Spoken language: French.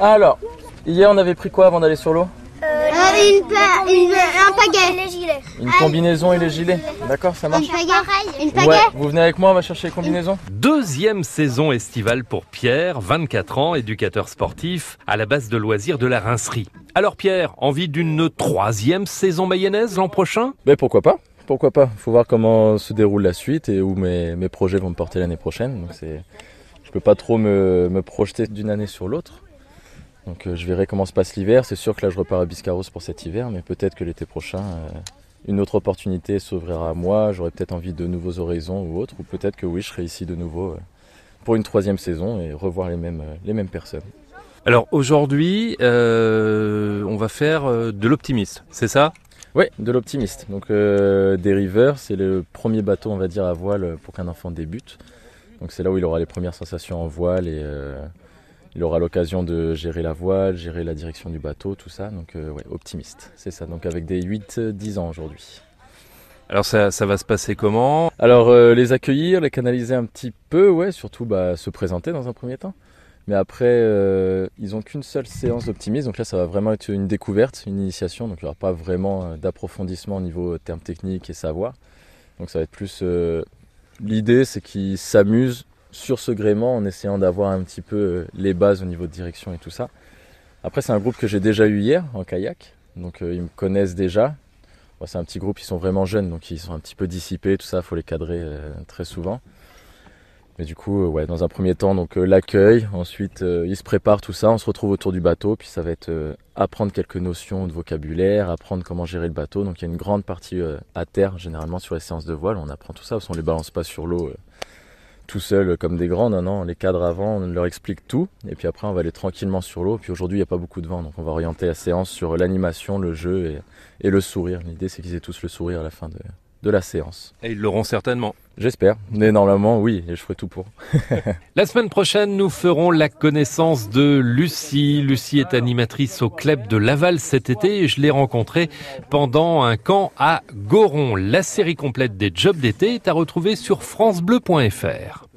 Alors, hier on avait pris quoi avant d'aller sur l'eau Euh, une, pa- une- un pagaie. Les gilets. Une combinaison et les gilets. D'accord, ça marche Une pagaie. Une Ouais, vous venez avec moi, on va chercher les combinaisons Deuxième saison estivale pour Pierre, 24 ans, éducateur sportif à la base de loisirs de la Rincerie. Alors Pierre, envie d'une troisième saison mayonnaise l'an prochain? Ben pourquoi pas? Pourquoi pas? Faut voir comment se déroule la suite et où mes, mes projets vont me porter l'année prochaine. Donc c'est, je peux pas trop me, me projeter d'une année sur l'autre. Donc euh, je verrai comment se passe l'hiver. C'est sûr que là je repars à Biscarros pour cet hiver, mais peut-être que l'été prochain, euh, une autre opportunité s'ouvrira à moi. J'aurai peut-être envie de nouveaux horizons ou autre, ou peut-être que oui, je serai ici de nouveau euh, pour une troisième saison et revoir les mêmes, les mêmes personnes. Alors aujourd'hui, on va faire de l'optimiste, c'est ça? Oui, de l'optimiste. Donc euh, des rivers, c'est le premier bateau, on va dire, à voile pour qu'un enfant débute. Donc c'est là où il aura les premières sensations en voile et euh, il aura l'occasion de gérer la voile, gérer la direction du bateau, tout ça. Donc euh, ouais, optimiste, c'est ça. Donc avec des 8-10 ans aujourd'hui. Alors ça, ça va se passer comment? Alors euh, les accueillir, les canaliser un petit peu, ouais, surtout bah, se présenter dans un premier temps. Mais après, euh, ils ont qu'une seule séance d'optimisme, donc là ça va vraiment être une découverte, une initiation, donc il n'y aura pas vraiment euh, d'approfondissement au niveau termes techniques et savoir. Donc ça va être plus... euh, L'idée c'est qu'ils s'amusent sur ce gréement en essayant d'avoir un petit peu euh, les bases au niveau de direction et tout ça. Après c'est un groupe que j'ai déjà eu hier en kayak, donc euh, ils me connaissent déjà. C'est un petit groupe, ils sont vraiment jeunes, donc ils sont un petit peu dissipés, tout ça, faut les cadrer euh, très souvent. Mais du coup, ouais, dans un premier temps, donc l'accueil, ensuite ils se préparent tout ça, on se retrouve autour du bateau, puis ça va être apprendre quelques notions de vocabulaire, apprendre comment gérer le bateau. Donc il y a une grande partie à terre, généralement sur les séances de voile, on apprend tout ça, parce qu'on les balance pas sur l'eau tout seul comme des grands, non, non, on les cadre avant, on leur explique tout, et puis après on va aller tranquillement sur l'eau. Puis aujourd'hui il n'y a pas beaucoup de vent, donc on va orienter la séance sur l'animation, le jeu et, et le sourire. L'idée c'est qu'ils aient tous le sourire à la fin de, de la séance. Et ils l'auront certainement. J'espère, mais normalement oui, et je ferai tout pour. La semaine prochaine, nous ferons la connaissance de Lucie. Lucie est animatrice au club de Laval cet été et je l'ai rencontrée pendant un camp à Goron. La série complète des jobs d'été est à retrouver sur francebleu.fr.